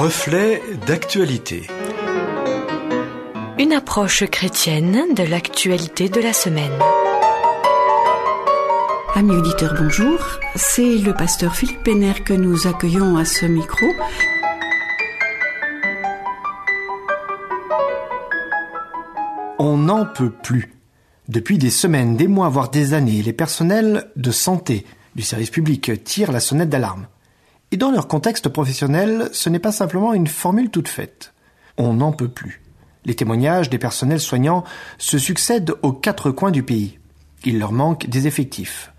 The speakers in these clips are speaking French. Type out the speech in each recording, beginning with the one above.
Reflet d'actualité. Une approche chrétienne de l'actualité de la semaine. Amis auditeurs, bonjour. C'est le pasteur Philippe Penner que nous accueillons à ce micro. On n'en peut plus. Depuis des semaines, des mois, voire des années, les personnels de santé du service public tirent la sonnette d'alarme. Et dans leur contexte professionnel, ce n'est pas simplement une formule toute faite. On n'en peut plus. Les témoignages des personnels soignants se succèdent aux quatre coins du pays. Il leur manque des effectifs.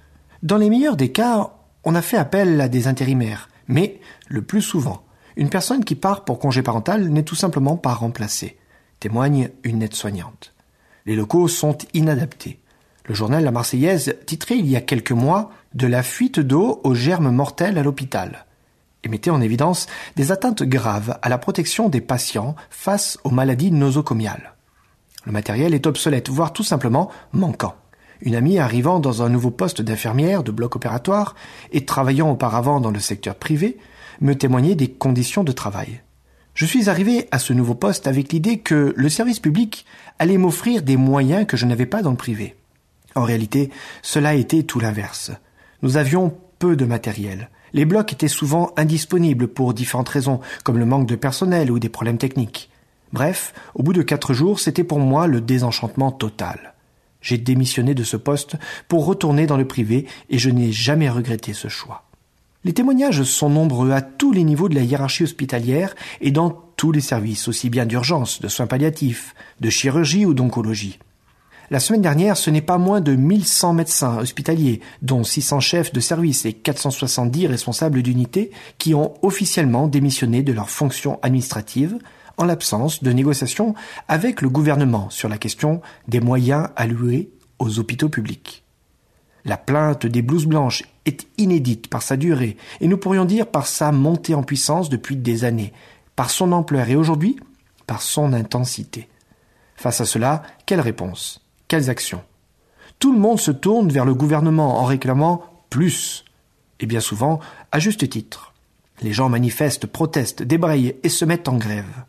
Dans les meilleurs des cas, on a fait appel à des intérimaires, mais le plus souvent, une personne qui part pour congé parental n'est tout simplement pas remplacée, témoigne une aide-soignante. Les locaux sont inadaptés. Le journal La Marseillaise titrait il y a quelques mois de la fuite d'eau aux germes mortels à l'hôpital et mettait en évidence des atteintes graves à la protection des patients face aux maladies nosocomiales. Le matériel est obsolète, voire tout simplement manquant. Une amie arrivant dans un nouveau poste d'infirmière de bloc opératoire et travaillant auparavant dans le secteur privé me témoignait des conditions de travail. Je suis arrivé à ce nouveau poste avec l'idée que le service public allait m'offrir des moyens que je n'avais pas dans le privé. En réalité, cela était tout l'inverse. Nous avions peu de matériel. Les blocs étaient souvent indisponibles pour différentes raisons, comme le manque de personnel ou des problèmes techniques. Bref, au bout de quatre jours, c'était pour moi le désenchantement total. J'ai démissionné de ce poste pour retourner dans le privé et je n'ai jamais regretté ce choix. Les témoignages sont nombreux à tous les niveaux de la hiérarchie hospitalière et dans tous les services, aussi bien d'urgence, de soins palliatifs, de chirurgie ou d'oncologie. La semaine dernière, ce n'est pas moins de 1100 médecins hospitaliers, dont 600 chefs de service et 470 responsables d'unités, qui ont officiellement démissionné de leurs fonctions administratives en l'absence de négociations avec le gouvernement sur la question des moyens alloués aux hôpitaux publics. La plainte des blouses blanches est inédite par sa durée et nous pourrions dire par sa montée en puissance depuis des années, par son ampleur et aujourd'hui par son intensité. Face à cela, quelle réponse? Quelles actions? Tout le monde se tourne vers le gouvernement en réclamant plus, et bien souvent à juste titre. Les gens manifestent, protestent, débrayent et se mettent en grève.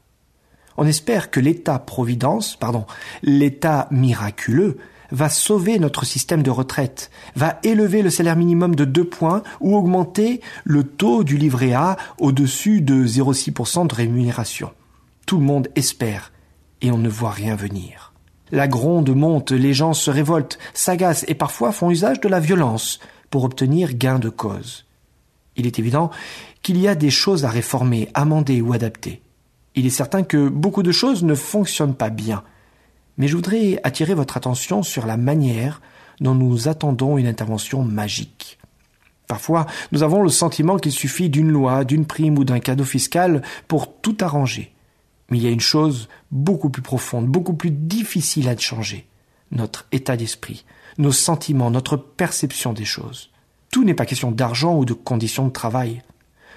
On espère que l'État-providence, pardon, l'État miraculeux, va sauver notre système de retraite, va élever le salaire minimum de deux points ou augmenter le taux du livret A au-dessus de 0,6% de rémunération. Tout le monde espère et on ne voit rien venir. La gronde monte, les gens se révoltent, s'agacent et parfois font usage de la violence pour obtenir gain de cause. Il est évident qu'il y a des choses à réformer, amender ou adapter. Il est certain que beaucoup de choses ne fonctionnent pas bien. Mais je voudrais attirer votre attention sur la manière dont nous attendons une intervention magique. Parfois, nous avons le sentiment qu'il suffit d'une loi, d'une prime ou d'un cadeau fiscal pour tout arranger. Mais il y a une chose beaucoup plus profonde, beaucoup plus difficile à changer. Notre état d'esprit, nos sentiments, notre perception des choses. Tout n'est pas question d'argent ou de conditions de travail.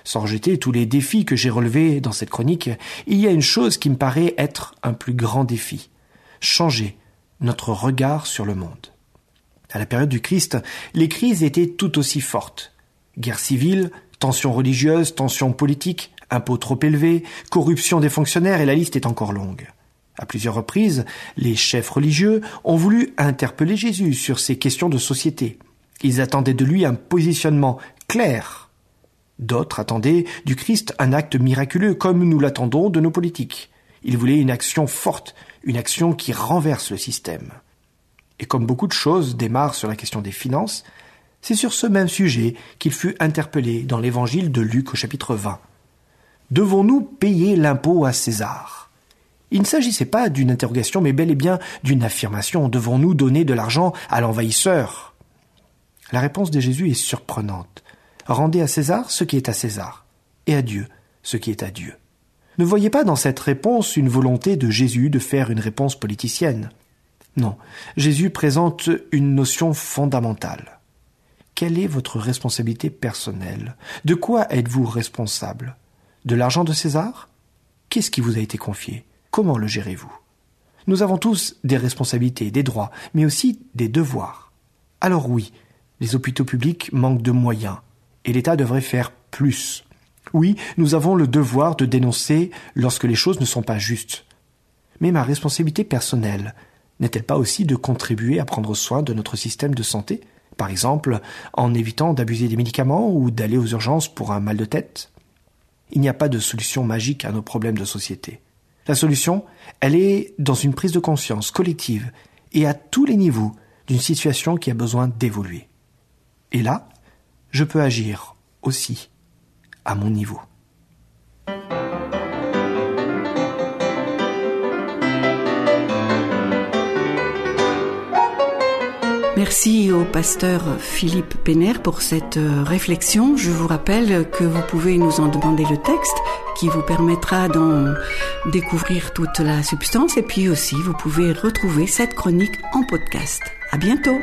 Sans rejeter tous les défis que j'ai relevés dans cette chronique, il y a une chose qui me paraît être un plus grand défi. Changer notre regard sur le monde. À la période du Christ, les crises étaient tout aussi fortes. Guerre civile, tensions religieuses, tensions politiques, impôts trop élevés, corruption des fonctionnaires et la liste est encore longue. À plusieurs reprises, les chefs religieux ont voulu interpeller Jésus sur ces questions de société. Ils attendaient de lui un positionnement clair. D'autres attendaient du Christ un acte miraculeux comme nous l'attendons de nos politiques. Ils voulaient une action forte, une action qui renverse le système. Et comme beaucoup de choses démarrent sur la question des finances, c'est sur ce même sujet qu'il fut interpellé dans l'évangile de Luc au chapitre 20. Devons-nous payer l'impôt à César? Il ne s'agissait pas d'une interrogation, mais bel et bien d'une affirmation. Devons-nous donner de l'argent à l'envahisseur? La réponse de Jésus est surprenante. Rendez à César ce qui est à César, et à Dieu ce qui est à Dieu. Ne voyez pas dans cette réponse une volonté de Jésus de faire une réponse politicienne? Non, Jésus présente une notion fondamentale. Quelle est votre responsabilité personnelle? De quoi êtes-vous responsable? De l'argent de César? Qu'est-ce qui vous a été confié? Comment le gérez-vous? Nous avons tous des responsabilités, des droits, mais aussi des devoirs. Alors oui, les hôpitaux publics manquent de moyens, et l'État devrait faire plus. Oui, nous avons le devoir de dénoncer lorsque les choses ne sont pas justes. Mais ma responsabilité personnelle n'est-elle pas aussi de contribuer à prendre soin de notre système de santé, par exemple en évitant d'abuser des médicaments ou d'aller aux urgences pour un mal de tête? Il n'y a pas de solution magique à nos problèmes de société. La solution, elle est dans une prise de conscience collective et à tous les niveaux d'une situation qui a besoin d'évoluer. Et là, je peux agir aussi à mon niveau. Merci au pasteur Philippe Pénère pour cette euh, réflexion. Je vous rappelle que vous pouvez nous en demander le texte qui vous permettra d'en découvrir toute la substance et puis aussi vous pouvez retrouver cette chronique en podcast. À bientôt!